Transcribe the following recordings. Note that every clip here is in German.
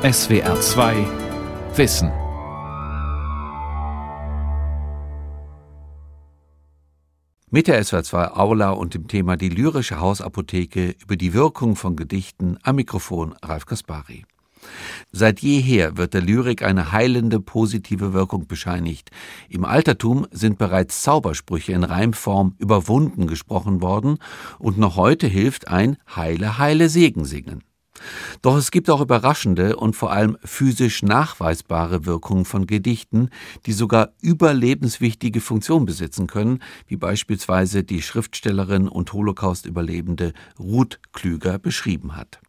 SWR 2 Wissen. Mit der SWR 2 Aula und dem Thema die lyrische Hausapotheke über die Wirkung von Gedichten am Mikrofon Ralf Kaspari. Seit jeher wird der Lyrik eine heilende, positive Wirkung bescheinigt. Im Altertum sind bereits Zaubersprüche in Reimform überwunden gesprochen worden und noch heute hilft ein Heile, Heile Segen singen. Doch es gibt auch überraschende und vor allem physisch nachweisbare Wirkungen von Gedichten, die sogar überlebenswichtige Funktion besitzen können, wie beispielsweise die Schriftstellerin und Holocaust-Überlebende Ruth Klüger beschrieben hat.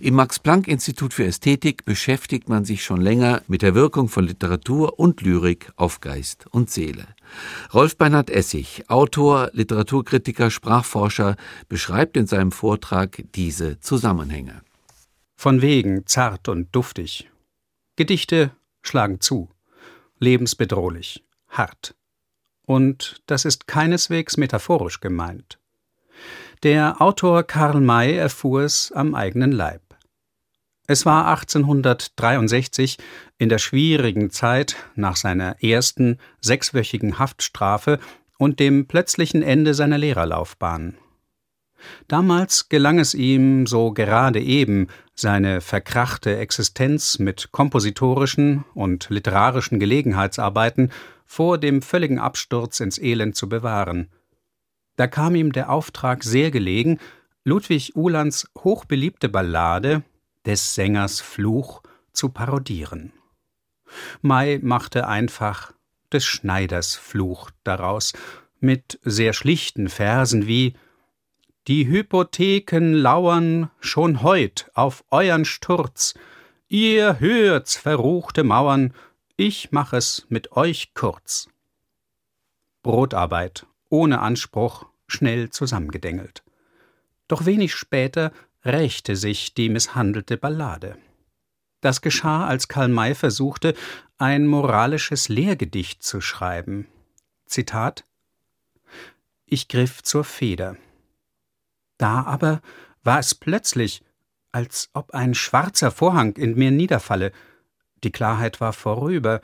Im Max-Planck-Institut für Ästhetik beschäftigt man sich schon länger mit der Wirkung von Literatur und Lyrik auf Geist und Seele. Rolf Bernhard Essig, Autor, Literaturkritiker, Sprachforscher, beschreibt in seinem Vortrag diese Zusammenhänge. Von wegen zart und duftig. Gedichte schlagen zu, lebensbedrohlich, hart. Und das ist keineswegs metaphorisch gemeint. Der Autor Karl May erfuhr es am eigenen Leib. Es war 1863 in der schwierigen Zeit nach seiner ersten sechswöchigen Haftstrafe und dem plötzlichen Ende seiner Lehrerlaufbahn. Damals gelang es ihm so gerade eben, seine verkrachte Existenz mit kompositorischen und literarischen Gelegenheitsarbeiten vor dem völligen Absturz ins Elend zu bewahren – da kam ihm der Auftrag sehr gelegen, Ludwig Uhlands hochbeliebte Ballade Des Sängers Fluch zu parodieren. May machte einfach des Schneiders Fluch daraus, mit sehr schlichten Versen wie Die Hypotheken lauern schon heut auf euern Sturz, ihr hört's verruchte Mauern, ich mach es mit euch kurz. Brotarbeit ohne Anspruch, schnell zusammengedengelt. Doch wenig später rächte sich die misshandelte Ballade. Das geschah, als Karl May versuchte, ein moralisches Lehrgedicht zu schreiben. Zitat Ich griff zur Feder. Da aber war es plötzlich, als ob ein schwarzer Vorhang in mir niederfalle. Die Klarheit war vorüber,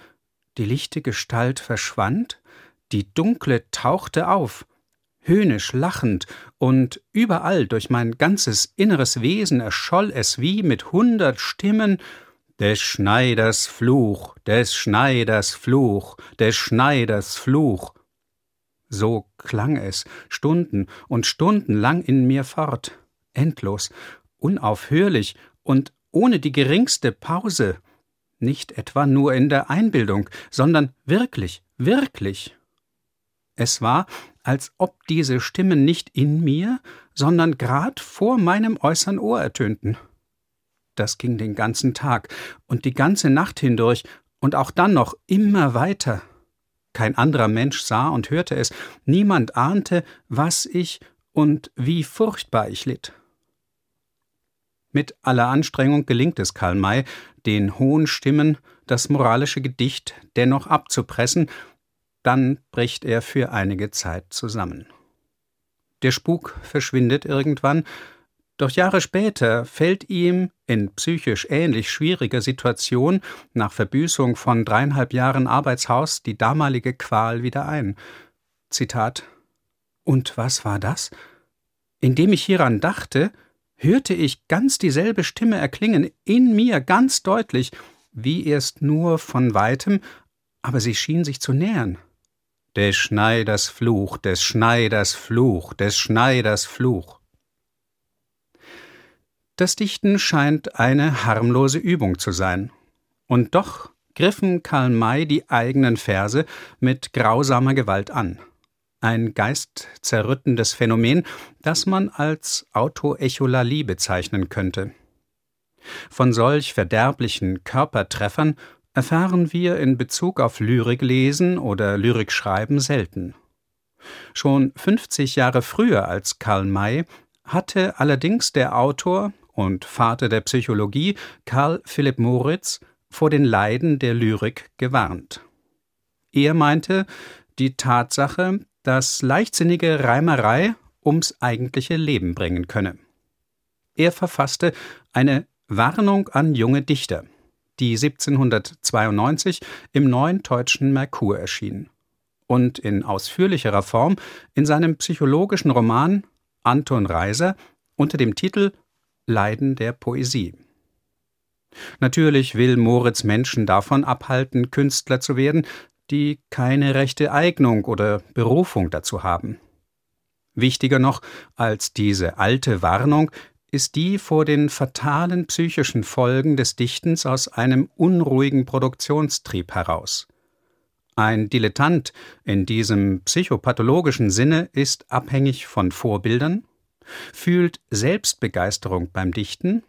die lichte Gestalt verschwand, die dunkle tauchte auf, höhnisch lachend, und überall durch mein ganzes inneres Wesen erscholl es wie mit hundert Stimmen des Schneiders Fluch, des Schneiders Fluch, des Schneiders Fluch. So klang es Stunden und Stunden lang in mir fort, endlos, unaufhörlich und ohne die geringste Pause, nicht etwa nur in der Einbildung, sondern wirklich, wirklich. Es war, als ob diese Stimmen nicht in mir, sondern grad vor meinem äußern Ohr ertönten. Das ging den ganzen Tag und die ganze Nacht hindurch und auch dann noch immer weiter. Kein anderer Mensch sah und hörte es, niemand ahnte, was ich und wie furchtbar ich litt. Mit aller Anstrengung gelingt es Karl May, den hohen Stimmen das moralische Gedicht dennoch abzupressen dann bricht er für einige Zeit zusammen. Der Spuk verschwindet irgendwann, doch Jahre später fällt ihm in psychisch ähnlich schwieriger Situation nach Verbüßung von dreieinhalb Jahren Arbeitshaus die damalige Qual wieder ein. Zitat Und was war das? Indem ich hieran dachte, hörte ich ganz dieselbe Stimme erklingen, in mir ganz deutlich, wie erst nur von weitem, aber sie schien sich zu nähern. Des Schneiders Fluch, des Schneiders Fluch, des Schneiders Fluch. Das Dichten scheint eine harmlose Übung zu sein. Und doch griffen Karl May die eigenen Verse mit grausamer Gewalt an. Ein geistzerrüttendes Phänomen, das man als Autoecholalie bezeichnen könnte. Von solch verderblichen Körpertreffern erfahren wir in Bezug auf Lyriklesen oder Lyrikschreiben selten. Schon 50 Jahre früher als Karl May hatte allerdings der Autor und Vater der Psychologie Karl Philipp Moritz vor den Leiden der Lyrik gewarnt. Er meinte, die Tatsache, dass leichtsinnige Reimerei ums eigentliche Leben bringen könne. Er verfasste eine Warnung an junge Dichter – die 1792 im Neuen Deutschen Merkur erschien und in ausführlicherer Form in seinem psychologischen Roman Anton Reiser unter dem Titel Leiden der Poesie. Natürlich will Moritz Menschen davon abhalten, Künstler zu werden, die keine rechte Eignung oder Berufung dazu haben. Wichtiger noch als diese alte Warnung ist die vor den fatalen psychischen Folgen des Dichtens aus einem unruhigen Produktionstrieb heraus. Ein Dilettant in diesem psychopathologischen Sinne ist abhängig von Vorbildern, fühlt Selbstbegeisterung beim Dichten,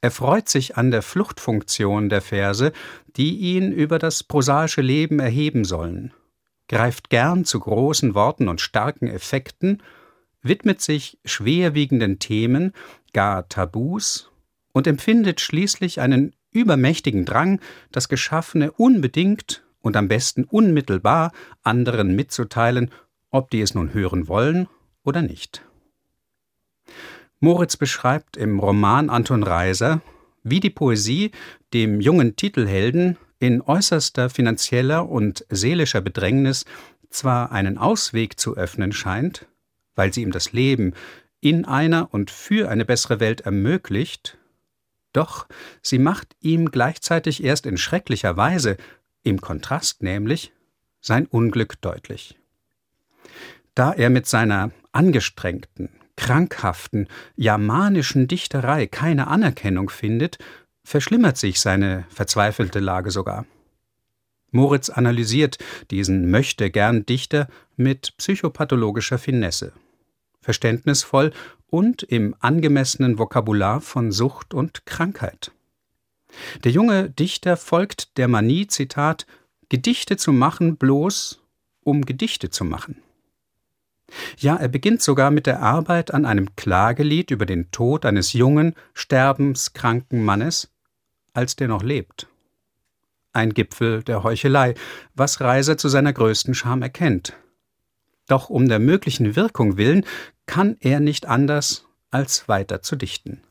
erfreut sich an der Fluchtfunktion der Verse, die ihn über das prosaische Leben erheben sollen, greift gern zu großen Worten und starken Effekten, widmet sich schwerwiegenden Themen, gar Tabus und empfindet schließlich einen übermächtigen Drang, das Geschaffene unbedingt und am besten unmittelbar anderen mitzuteilen, ob die es nun hören wollen oder nicht. Moritz beschreibt im Roman Anton Reiser, wie die Poesie dem jungen Titelhelden in äußerster finanzieller und seelischer Bedrängnis zwar einen Ausweg zu öffnen scheint, weil sie ihm das Leben in einer und für eine bessere Welt ermöglicht, doch sie macht ihm gleichzeitig erst in schrecklicher Weise, im Kontrast nämlich, sein Unglück deutlich. Da er mit seiner angestrengten, krankhaften, ja manischen Dichterei keine Anerkennung findet, verschlimmert sich seine verzweifelte Lage sogar. Moritz analysiert diesen möchte gern Dichter mit psychopathologischer Finesse, verständnisvoll und im angemessenen Vokabular von Sucht und Krankheit. Der junge Dichter folgt der Manie, Zitat, Gedichte zu machen bloß, um Gedichte zu machen. Ja, er beginnt sogar mit der Arbeit an einem Klagelied über den Tod eines jungen, sterbenskranken Mannes, als der noch lebt. Ein Gipfel der Heuchelei, was Reiser zu seiner größten Scham erkennt. Doch um der möglichen Wirkung willen kann er nicht anders, als weiter zu dichten.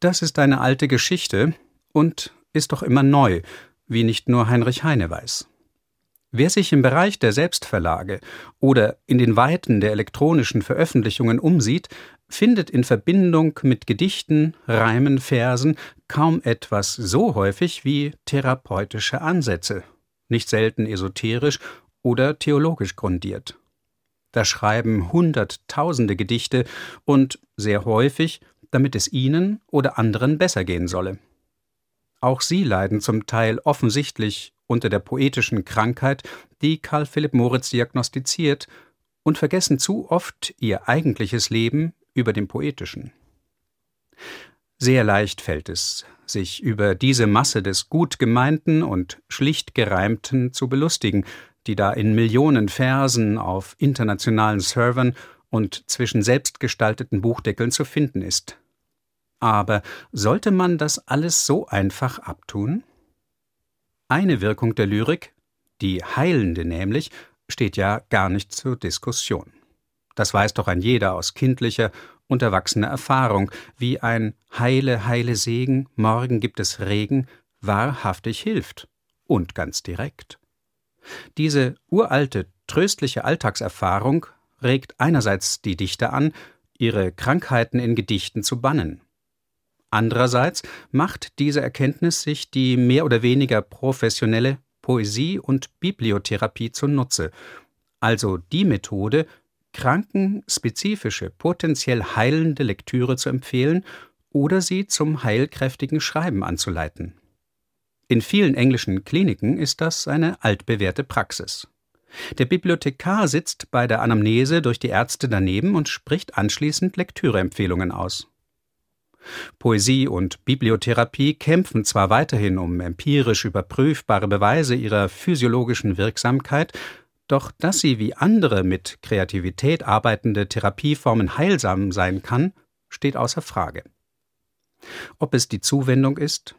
Das ist eine alte Geschichte und ist doch immer neu, wie nicht nur Heinrich Heine weiß. Wer sich im Bereich der Selbstverlage oder in den Weiten der elektronischen Veröffentlichungen umsieht, findet in Verbindung mit Gedichten, Reimen, Versen kaum etwas so häufig wie therapeutische Ansätze, nicht selten esoterisch oder theologisch grundiert. Da schreiben Hunderttausende Gedichte und sehr häufig, damit es ihnen oder anderen besser gehen solle. Auch sie leiden zum Teil offensichtlich unter der poetischen Krankheit, die Karl Philipp Moritz diagnostiziert, und vergessen zu oft ihr eigentliches Leben über dem poetischen. Sehr leicht fällt es, sich über diese Masse des gut gemeinten und schlicht gereimten zu belustigen, die da in Millionen Versen auf internationalen Servern und zwischen selbstgestalteten Buchdeckeln zu finden ist. Aber sollte man das alles so einfach abtun? Eine Wirkung der Lyrik, die heilende nämlich, steht ja gar nicht zur Diskussion. Das weiß doch ein jeder aus kindlicher und erwachsener Erfahrung, wie ein heile, heile Segen, morgen gibt es Regen, wahrhaftig hilft und ganz direkt. Diese uralte, tröstliche Alltagserfahrung regt einerseits die Dichter an, ihre Krankheiten in Gedichten zu bannen. Andererseits macht diese Erkenntnis sich die mehr oder weniger professionelle Poesie- und Bibliotherapie zunutze, also die Methode, Kranken spezifische, potenziell heilende Lektüre zu empfehlen oder sie zum heilkräftigen Schreiben anzuleiten. In vielen englischen Kliniken ist das eine altbewährte Praxis. Der Bibliothekar sitzt bei der Anamnese durch die Ärzte daneben und spricht anschließend Lektüreempfehlungen aus. Poesie und Bibliotherapie kämpfen zwar weiterhin um empirisch überprüfbare Beweise ihrer physiologischen Wirksamkeit, doch dass sie wie andere mit Kreativität arbeitende Therapieformen heilsam sein kann, steht außer Frage. Ob es die Zuwendung ist,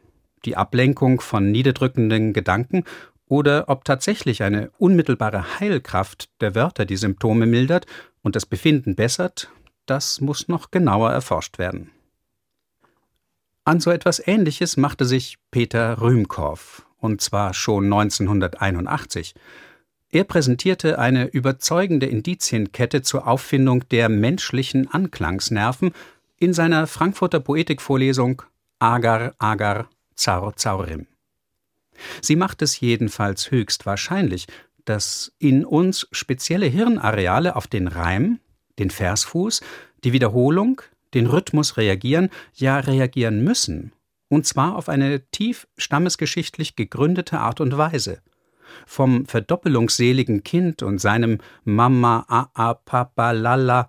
die Ablenkung von niederdrückenden Gedanken oder ob tatsächlich eine unmittelbare Heilkraft der Wörter die Symptome mildert und das Befinden bessert, das muss noch genauer erforscht werden. An so etwas Ähnliches machte sich Peter Rühmkorff, und zwar schon 1981. Er präsentierte eine überzeugende Indizienkette zur Auffindung der menschlichen Anklangsnerven in seiner Frankfurter Poetikvorlesung Agar, Agar, Zaur, Zaurim. Sie macht es jedenfalls höchst wahrscheinlich, dass in uns spezielle Hirnareale auf den Reim, den Versfuß, die Wiederholung, den Rhythmus reagieren, ja reagieren müssen, und zwar auf eine tief stammesgeschichtlich gegründete Art und Weise. Vom verdoppelungsseligen Kind und seinem Mama, a, a, Papa, Lala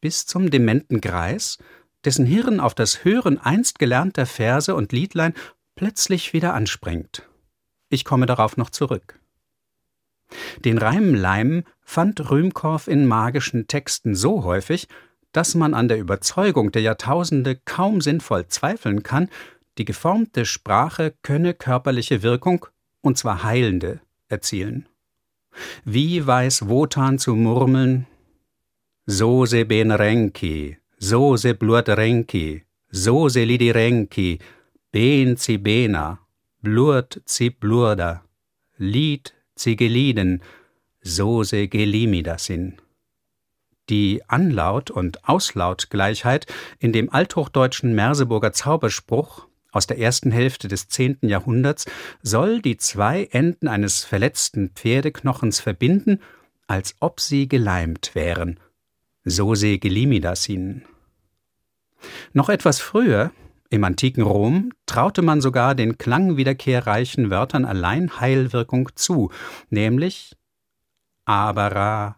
bis zum dementen Greis, dessen Hirn auf das Hören einst gelernter Verse und Liedlein plötzlich wieder anspringt. Ich komme darauf noch zurück. Den Reimleim fand Rühmkorff in magischen Texten so häufig, dass man an der Überzeugung der Jahrtausende kaum sinnvoll zweifeln kann, die geformte Sprache könne körperliche Wirkung, und zwar heilende, erzielen. Wie weiß Wotan zu murmeln? So se ben renki, so se bluert renki, so se lidi renki, ben ci bena, blurt ci blurda, lied ci geliden, so se gelimidasin. Die Anlaut- und Auslautgleichheit in dem althochdeutschen Merseburger Zauberspruch aus der ersten Hälfte des zehnten Jahrhunderts soll die zwei Enden eines verletzten Pferdeknochens verbinden, als ob sie geleimt wären. So se gelimidasin. Noch etwas früher, im antiken Rom, traute man sogar den klangwiederkehrreichen Wörtern allein Heilwirkung zu, nämlich Abara,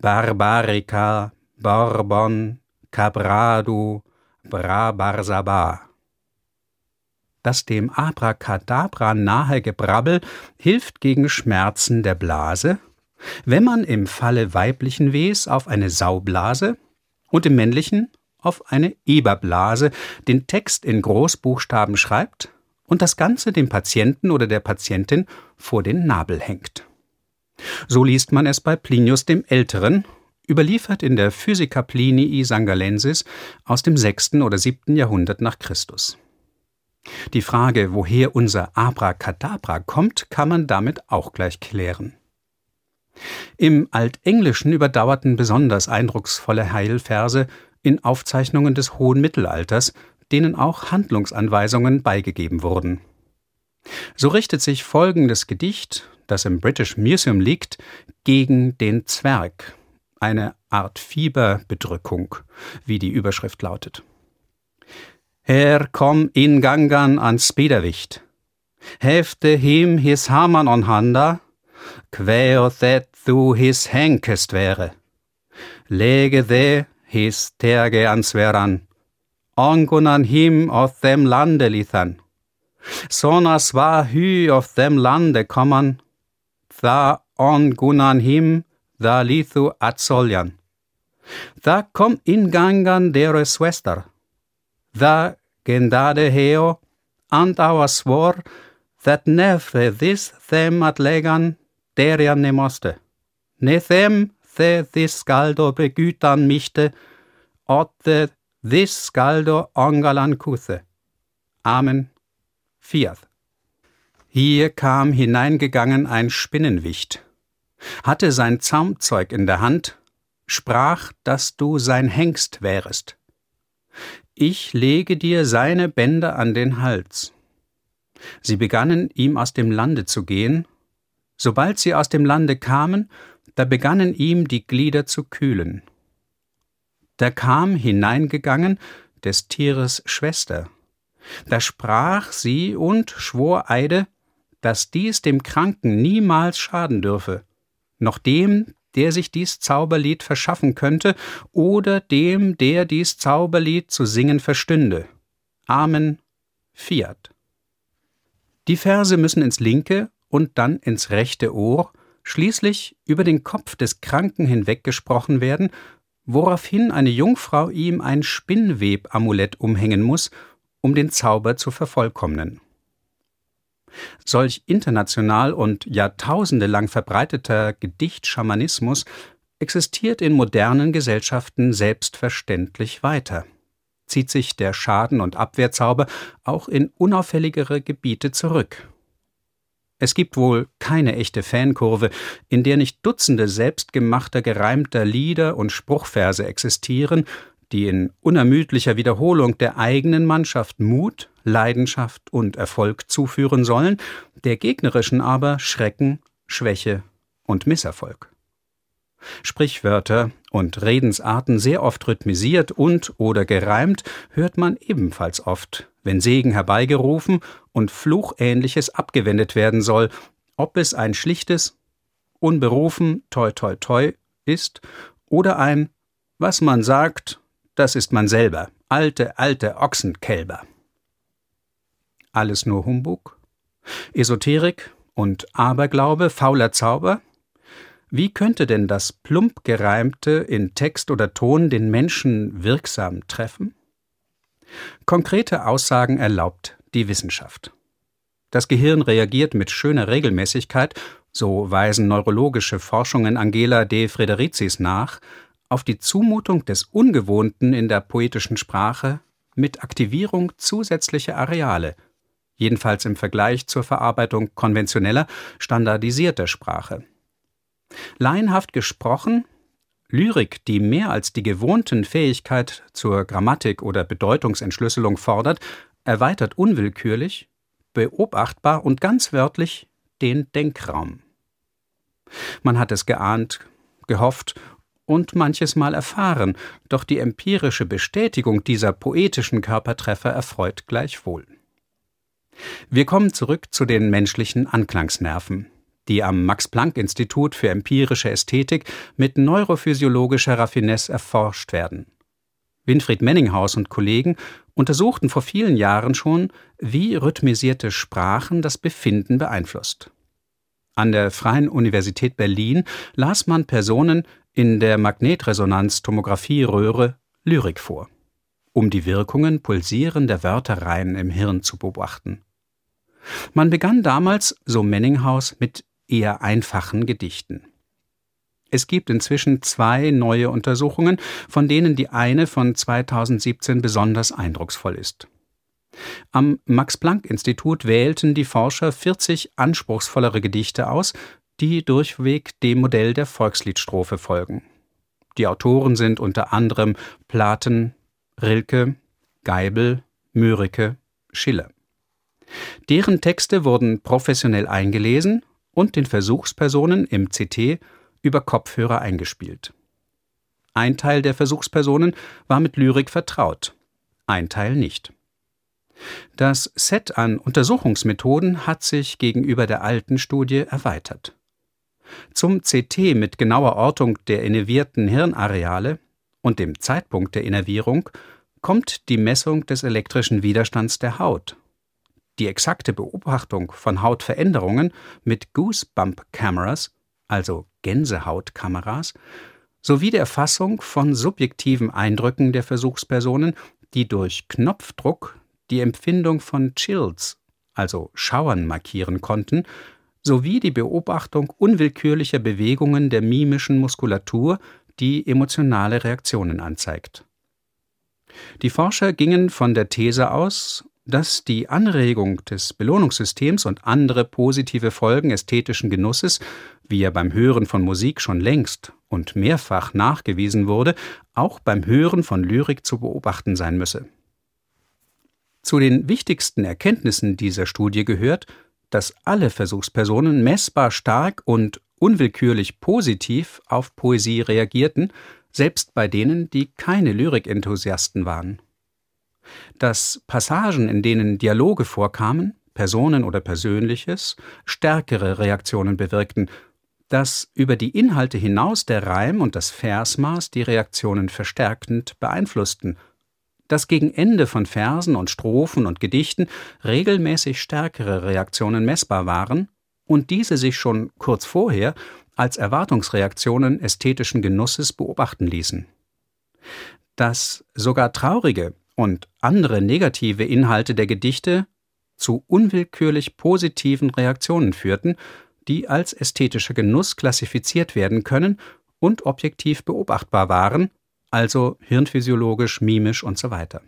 Barbarica, Borbon, Cabradu, Brabarsaba. Das dem Abracadabra nahe Gebrabbel hilft gegen Schmerzen der Blase, wenn man im Falle weiblichen Wehs auf eine Saublase und im männlichen auf eine Eberblase den Text in Großbuchstaben schreibt und das Ganze dem Patienten oder der Patientin vor den Nabel hängt. So liest man es bei Plinius dem Älteren, überliefert in der Physica Plinii Sangalensis aus dem sechsten oder siebten Jahrhundert nach Christus. Die Frage, woher unser Abracadabra kommt, kann man damit auch gleich klären. Im Altenglischen überdauerten besonders eindrucksvolle Heilverse in Aufzeichnungen des hohen Mittelalters, denen auch Handlungsanweisungen beigegeben wurden. So richtet sich folgendes Gedicht, das im British Museum liegt, gegen den Zwerg, eine Art Fieberbedrückung, wie die Überschrift lautet. Her kom in gangan an spedervicht. Hefte him his haman on handa, kvæo that thu his henkest wäre. Lege the his terge ansveran, angunan him of them lande lithan. Sonas var hy of them lande komman, tha angunan him, tha lithu atsoljan. Tha kom in gangan deres swester, tha gendade heo, and our swore, that never this them at legan derian ne moste. Ne them the this scaldo begütan michte, otte this scaldo ongalan kuthe. Amen. Viert. Hier kam hineingegangen ein Spinnenwicht, hatte sein Zaumzeug in der Hand, sprach, dass du sein Hengst wärest. Ich lege dir seine Bänder an den Hals. Sie begannen ihm aus dem Lande zu gehen, sobald sie aus dem Lande kamen, da begannen ihm die Glieder zu kühlen. Da kam hineingegangen des Tieres Schwester. Da sprach sie und schwor Eide, dass dies dem Kranken niemals schaden dürfe, noch dem, der sich dies Zauberlied verschaffen könnte, oder dem, der dies Zauberlied zu singen verstünde. Amen. Fiat. Die Verse müssen ins linke und dann ins rechte Ohr, schließlich über den Kopf des Kranken hinweggesprochen werden, woraufhin eine Jungfrau ihm ein Spinnwebamulett umhängen muss, um den Zauber zu vervollkommnen. Solch international und jahrtausendelang verbreiteter Gedichtschamanismus existiert in modernen Gesellschaften selbstverständlich weiter. zieht sich der Schaden- und Abwehrzauber auch in unauffälligere Gebiete zurück. Es gibt wohl keine echte Fankurve, in der nicht Dutzende selbstgemachter gereimter Lieder und Spruchverse existieren, die in unermüdlicher Wiederholung der eigenen Mannschaft Mut, Leidenschaft und Erfolg zuführen sollen, der gegnerischen aber Schrecken, Schwäche und Misserfolg. Sprichwörter und Redensarten sehr oft rhythmisiert und oder gereimt hört man ebenfalls oft, wenn Segen herbeigerufen und Fluchähnliches abgewendet werden soll, ob es ein schlichtes unberufen toi toi toi ist oder ein was man sagt, das ist man selber, alte, alte Ochsenkälber. Alles nur Humbug? Esoterik und Aberglaube, fauler Zauber? Wie könnte denn das plump gereimte in Text oder Ton den Menschen wirksam treffen? Konkrete Aussagen erlaubt die Wissenschaft. Das Gehirn reagiert mit schöner Regelmäßigkeit, so weisen neurologische Forschungen Angela de Fredericis nach, auf die Zumutung des Ungewohnten in der poetischen Sprache mit Aktivierung zusätzlicher Areale, jedenfalls im Vergleich zur Verarbeitung konventioneller, standardisierter Sprache. Laienhaft gesprochen, Lyrik, die mehr als die gewohnten Fähigkeit zur Grammatik oder Bedeutungsentschlüsselung fordert, erweitert unwillkürlich, beobachtbar und ganz wörtlich den Denkraum. Man hat es geahnt, gehofft und manches Mal erfahren, doch die empirische Bestätigung dieser poetischen Körpertreffer erfreut gleichwohl. Wir kommen zurück zu den menschlichen Anklangsnerven die am Max-Planck-Institut für empirische Ästhetik mit neurophysiologischer Raffinesse erforscht werden. Winfried Menninghaus und Kollegen untersuchten vor vielen Jahren schon, wie rhythmisierte Sprachen das Befinden beeinflusst. An der Freien Universität Berlin las man Personen in der Magnetresonanztomographie-Röhre Lyrik vor, um die Wirkungen pulsierender Wörterreihen im Hirn zu beobachten. Man begann damals, so Menninghaus, mit eher einfachen Gedichten. Es gibt inzwischen zwei neue Untersuchungen, von denen die eine von 2017 besonders eindrucksvoll ist. Am Max-Planck-Institut wählten die Forscher 40 anspruchsvollere Gedichte aus, die durchweg dem Modell der Volksliedstrophe folgen. Die Autoren sind unter anderem Platen, Rilke, Geibel, Mörike, Schiller. Deren Texte wurden professionell eingelesen und den Versuchspersonen im CT über Kopfhörer eingespielt. Ein Teil der Versuchspersonen war mit Lyrik vertraut, ein Teil nicht. Das Set an Untersuchungsmethoden hat sich gegenüber der alten Studie erweitert. Zum CT mit genauer Ortung der innervierten Hirnareale und dem Zeitpunkt der Innervierung kommt die Messung des elektrischen Widerstands der Haut die exakte Beobachtung von Hautveränderungen mit Goosebump Cameras, also Gänsehautkameras, sowie der Erfassung von subjektiven Eindrücken der Versuchspersonen, die durch Knopfdruck die Empfindung von Chills, also Schauern markieren konnten, sowie die Beobachtung unwillkürlicher Bewegungen der mimischen Muskulatur, die emotionale Reaktionen anzeigt. Die Forscher gingen von der These aus, dass die Anregung des Belohnungssystems und andere positive Folgen ästhetischen Genusses, wie er beim Hören von Musik schon längst und mehrfach nachgewiesen wurde, auch beim Hören von Lyrik zu beobachten sein müsse. Zu den wichtigsten Erkenntnissen dieser Studie gehört, dass alle Versuchspersonen messbar stark und unwillkürlich positiv auf Poesie reagierten, selbst bei denen, die keine Lyrikenthusiasten waren dass Passagen, in denen Dialoge vorkamen, Personen oder Persönliches, stärkere Reaktionen bewirkten, dass über die Inhalte hinaus der Reim und das Versmaß die Reaktionen verstärkend beeinflussten, dass gegen Ende von Versen und Strophen und Gedichten regelmäßig stärkere Reaktionen messbar waren und diese sich schon kurz vorher als Erwartungsreaktionen ästhetischen Genusses beobachten ließen. Dass sogar traurige, und andere negative Inhalte der Gedichte zu unwillkürlich positiven Reaktionen führten, die als ästhetischer Genuss klassifiziert werden können und objektiv beobachtbar waren, also hirnphysiologisch, mimisch und so weiter.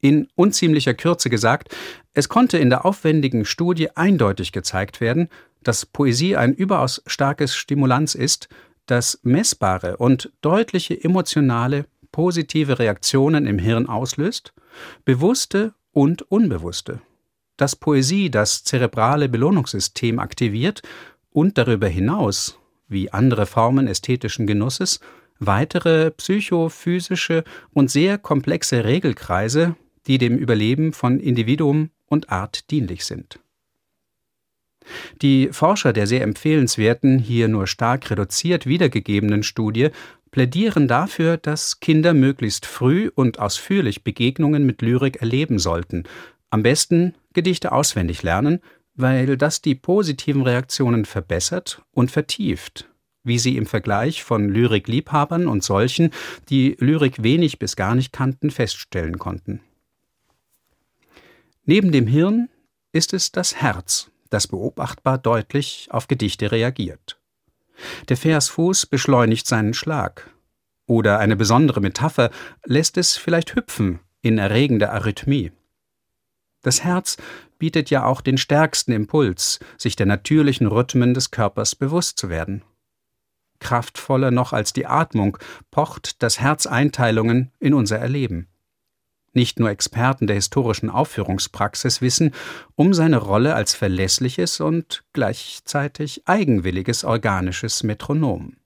In unziemlicher Kürze gesagt, es konnte in der aufwendigen Studie eindeutig gezeigt werden, dass Poesie ein überaus starkes Stimulanz ist, das messbare und deutliche emotionale, positive Reaktionen im Hirn auslöst, bewusste und unbewusste, dass Poesie das zerebrale Belohnungssystem aktiviert und darüber hinaus, wie andere Formen ästhetischen Genusses, weitere psychophysische und sehr komplexe Regelkreise, die dem Überleben von Individuum und Art dienlich sind. Die Forscher der sehr empfehlenswerten, hier nur stark reduziert wiedergegebenen Studie plädieren dafür, dass Kinder möglichst früh und ausführlich Begegnungen mit Lyrik erleben sollten, am besten Gedichte auswendig lernen, weil das die positiven Reaktionen verbessert und vertieft, wie sie im Vergleich von Lyrikliebhabern und solchen, die Lyrik wenig bis gar nicht kannten, feststellen konnten. Neben dem Hirn ist es das Herz, das beobachtbar deutlich auf Gedichte reagiert. Der Versfuß beschleunigt seinen Schlag. Oder eine besondere Metapher lässt es vielleicht hüpfen in erregender Arrhythmie. Das Herz bietet ja auch den stärksten Impuls, sich der natürlichen Rhythmen des Körpers bewusst zu werden. Kraftvoller noch als die Atmung pocht das Herz Einteilungen in unser Erleben. Nicht nur Experten der historischen Aufführungspraxis wissen um seine Rolle als verlässliches und gleichzeitig eigenwilliges organisches Metronom.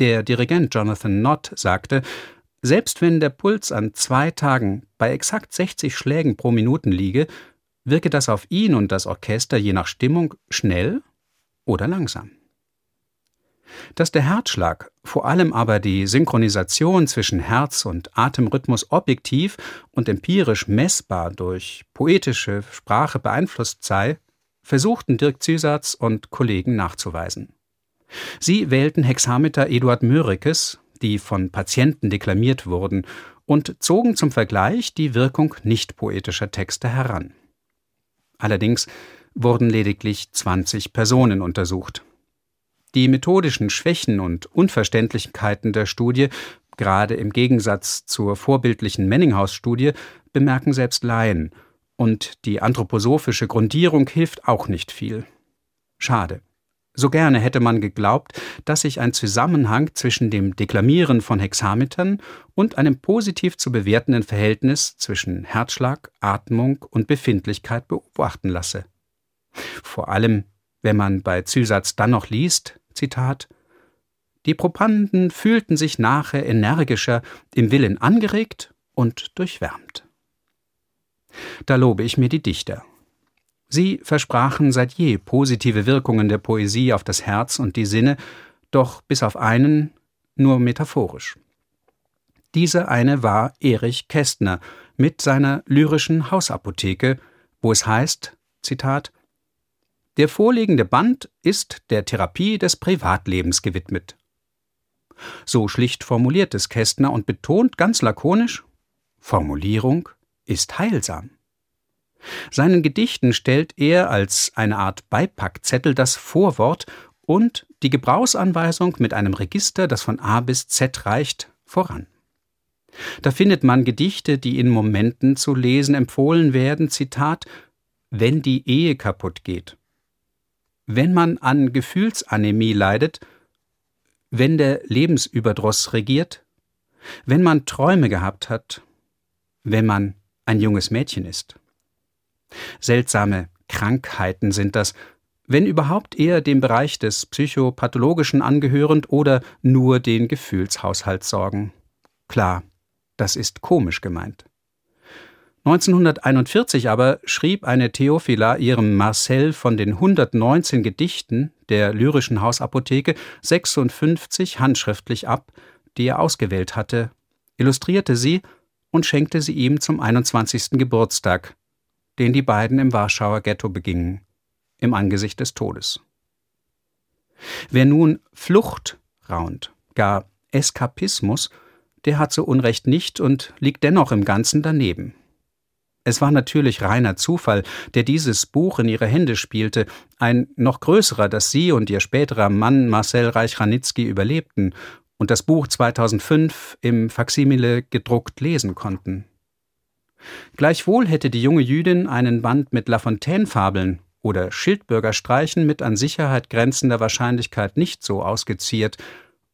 Der Dirigent Jonathan Nott sagte, selbst wenn der Puls an zwei Tagen bei exakt 60 Schlägen pro Minuten liege, wirke das auf ihn und das Orchester je nach Stimmung schnell oder langsam. Dass der Herzschlag, vor allem aber die Synchronisation zwischen Herz und Atemrhythmus objektiv und empirisch messbar durch poetische Sprache beeinflusst sei, versuchten Dirk Züsatz und Kollegen nachzuweisen. Sie wählten Hexameter Eduard Mörikes, die von Patienten deklamiert wurden, und zogen zum Vergleich die Wirkung nicht poetischer Texte heran. Allerdings wurden lediglich 20 Personen untersucht. Die methodischen Schwächen und Unverständlichkeiten der Studie, gerade im Gegensatz zur vorbildlichen Menninghaus-Studie, bemerken selbst Laien, und die anthroposophische Grundierung hilft auch nicht viel. Schade. So gerne hätte man geglaubt, dass sich ein Zusammenhang zwischen dem Deklamieren von Hexametern und einem positiv zu bewertenden Verhältnis zwischen Herzschlag, Atmung und Befindlichkeit beobachten lasse. Vor allem wenn man bei Zusatz dann noch liest, Zitat, die Probanden fühlten sich nachher energischer, im Willen angeregt und durchwärmt. Da lobe ich mir die Dichter. Sie versprachen seit je positive Wirkungen der Poesie auf das Herz und die Sinne, doch bis auf einen nur metaphorisch. Dieser eine war Erich Kästner mit seiner lyrischen Hausapotheke, wo es heißt, Zitat, der vorliegende Band ist der Therapie des Privatlebens gewidmet. So schlicht formuliert es Kästner und betont ganz lakonisch Formulierung ist heilsam. Seinen Gedichten stellt er als eine Art Beipackzettel das Vorwort und die Gebrauchsanweisung mit einem Register, das von A bis Z reicht, voran. Da findet man Gedichte, die in Momenten zu lesen empfohlen werden, Zitat, wenn die Ehe kaputt geht, wenn man an Gefühlsanämie leidet, wenn der Lebensüberdruss regiert, wenn man Träume gehabt hat, wenn man ein junges Mädchen ist. Seltsame Krankheiten sind das, wenn überhaupt eher dem Bereich des Psychopathologischen angehörend oder nur den Gefühlshaushalt sorgen. Klar, das ist komisch gemeint. 1941 aber schrieb eine Theophila ihrem Marcel von den 119 Gedichten der lyrischen Hausapotheke 56 handschriftlich ab, die er ausgewählt hatte, illustrierte sie und schenkte sie ihm zum 21. Geburtstag, den die beiden im Warschauer Ghetto begingen, im Angesicht des Todes. Wer nun Flucht raunt, gar Eskapismus, der hat so Unrecht nicht und liegt dennoch im Ganzen daneben. Es war natürlich reiner Zufall, der dieses Buch in ihre Hände spielte, ein noch größerer, dass sie und ihr späterer Mann Marcel Reich-Ranitzky überlebten und das Buch 2005 im Faksimile gedruckt lesen konnten. Gleichwohl hätte die junge Jüdin einen Band mit Lafontaine-Fabeln oder Schildbürgerstreichen mit an Sicherheit grenzender Wahrscheinlichkeit nicht so ausgeziert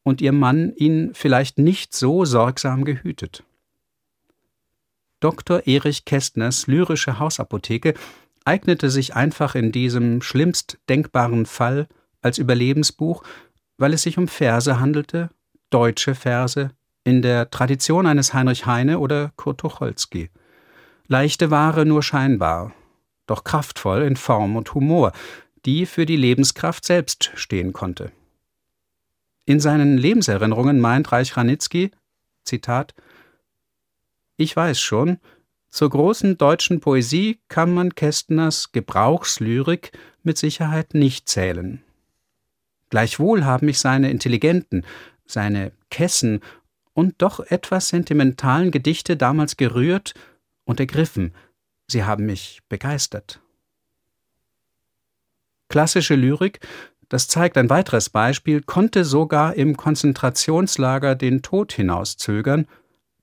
und ihr Mann ihn vielleicht nicht so sorgsam gehütet. Dr. Erich Kästners lyrische Hausapotheke eignete sich einfach in diesem schlimmst denkbaren Fall als Überlebensbuch, weil es sich um Verse handelte, deutsche Verse, in der Tradition eines Heinrich Heine oder Kurt Tucholsky. Leichte Ware nur scheinbar, doch kraftvoll in Form und Humor, die für die Lebenskraft selbst stehen konnte. In seinen Lebenserinnerungen meint Reich Ranitzky, Zitat, Ich weiß schon, zur großen deutschen Poesie kann man Kästners Gebrauchslyrik mit Sicherheit nicht zählen. Gleichwohl haben mich seine intelligenten, seine Kessen und doch etwas sentimentalen Gedichte damals gerührt und ergriffen, sie haben mich begeistert. Klassische Lyrik, das zeigt ein weiteres Beispiel, konnte sogar im Konzentrationslager den Tod hinauszögern,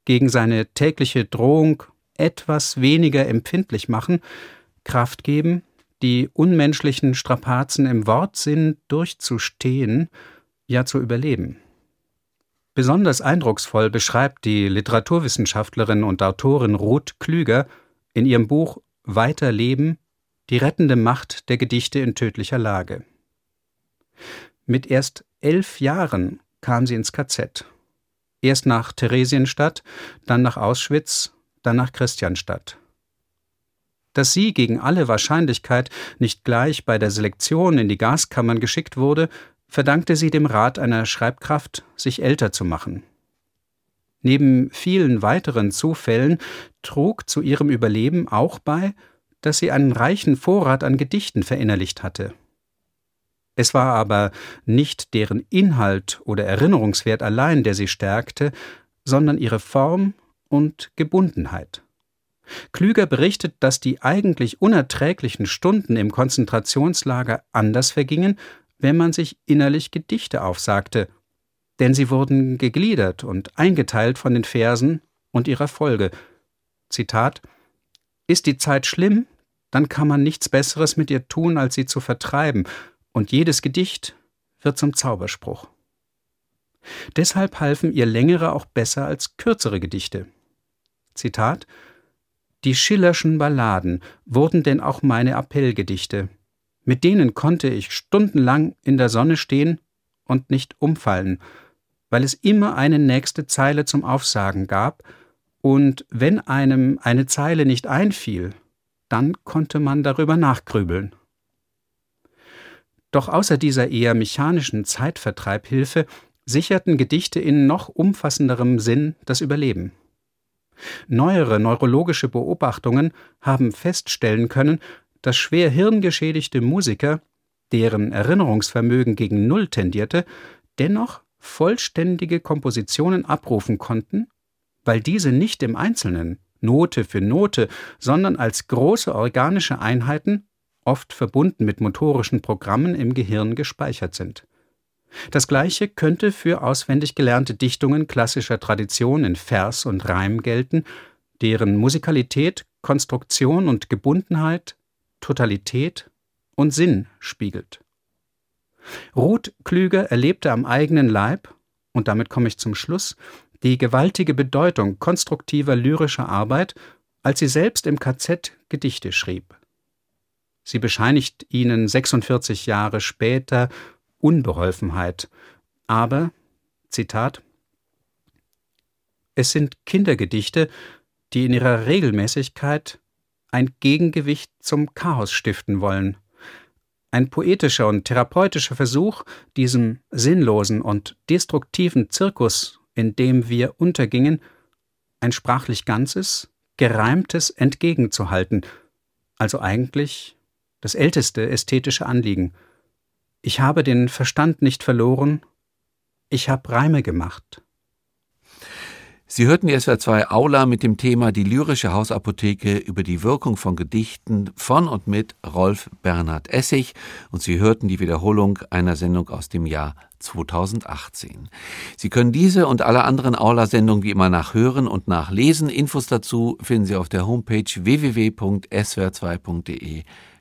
gegen seine tägliche Drohung etwas weniger empfindlich machen, Kraft geben, die unmenschlichen Strapazen im Wortsinn durchzustehen, ja zu überleben. Besonders eindrucksvoll beschreibt die Literaturwissenschaftlerin und Autorin Ruth Klüger in ihrem Buch Weiterleben die rettende Macht der Gedichte in tödlicher Lage. Mit erst elf Jahren kam sie ins KZ. Erst nach Theresienstadt, dann nach Auschwitz, dann nach Christianstadt. Dass sie gegen alle Wahrscheinlichkeit nicht gleich bei der Selektion in die Gaskammern geschickt wurde, verdankte sie dem Rat einer Schreibkraft, sich älter zu machen. Neben vielen weiteren Zufällen trug zu ihrem Überleben auch bei, dass sie einen reichen Vorrat an Gedichten verinnerlicht hatte. Es war aber nicht deren Inhalt oder Erinnerungswert allein, der sie stärkte, sondern ihre Form und Gebundenheit. Klüger berichtet, dass die eigentlich unerträglichen Stunden im Konzentrationslager anders vergingen, wenn man sich innerlich Gedichte aufsagte, denn sie wurden gegliedert und eingeteilt von den Versen und ihrer Folge. Zitat Ist die Zeit schlimm, dann kann man nichts Besseres mit ihr tun, als sie zu vertreiben, und jedes Gedicht wird zum Zauberspruch. Deshalb halfen ihr längere auch besser als kürzere Gedichte. Zitat Die Schillerschen Balladen wurden denn auch meine Appellgedichte. Mit denen konnte ich stundenlang in der Sonne stehen und nicht umfallen, weil es immer eine nächste Zeile zum Aufsagen gab, und wenn einem eine Zeile nicht einfiel, dann konnte man darüber nachgrübeln. Doch außer dieser eher mechanischen Zeitvertreibhilfe sicherten Gedichte in noch umfassenderem Sinn das Überleben. Neuere neurologische Beobachtungen haben feststellen können, dass schwer hirngeschädigte Musiker, deren Erinnerungsvermögen gegen Null tendierte, dennoch vollständige Kompositionen abrufen konnten, weil diese nicht im Einzelnen, Note für Note, sondern als große organische Einheiten, oft verbunden mit motorischen Programmen im Gehirn gespeichert sind. Das gleiche könnte für auswendig gelernte Dichtungen klassischer Tradition in Vers und Reim gelten, deren Musikalität, Konstruktion und Gebundenheit, Totalität und Sinn spiegelt. Ruth Klüger erlebte am eigenen Leib, und damit komme ich zum Schluss, die gewaltige Bedeutung konstruktiver lyrischer Arbeit, als sie selbst im KZ Gedichte schrieb. Sie bescheinigt ihnen 46 Jahre später Unbeholfenheit. Aber, Zitat, es sind Kindergedichte, die in ihrer Regelmäßigkeit ein Gegengewicht zum Chaos stiften wollen. Ein poetischer und therapeutischer Versuch, diesem sinnlosen und destruktiven Zirkus, in dem wir untergingen, ein sprachlich Ganzes, Gereimtes entgegenzuhalten, also eigentlich das älteste ästhetische Anliegen – ich habe den Verstand nicht verloren, ich habe Reime gemacht. Sie hörten die SWR2 Aula mit dem Thema Die lyrische Hausapotheke über die Wirkung von Gedichten von und mit Rolf Bernhard Essig und Sie hörten die Wiederholung einer Sendung aus dem Jahr 2018. Sie können diese und alle anderen Aula-Sendungen wie immer nachhören und nachlesen. Infos dazu finden Sie auf der Homepage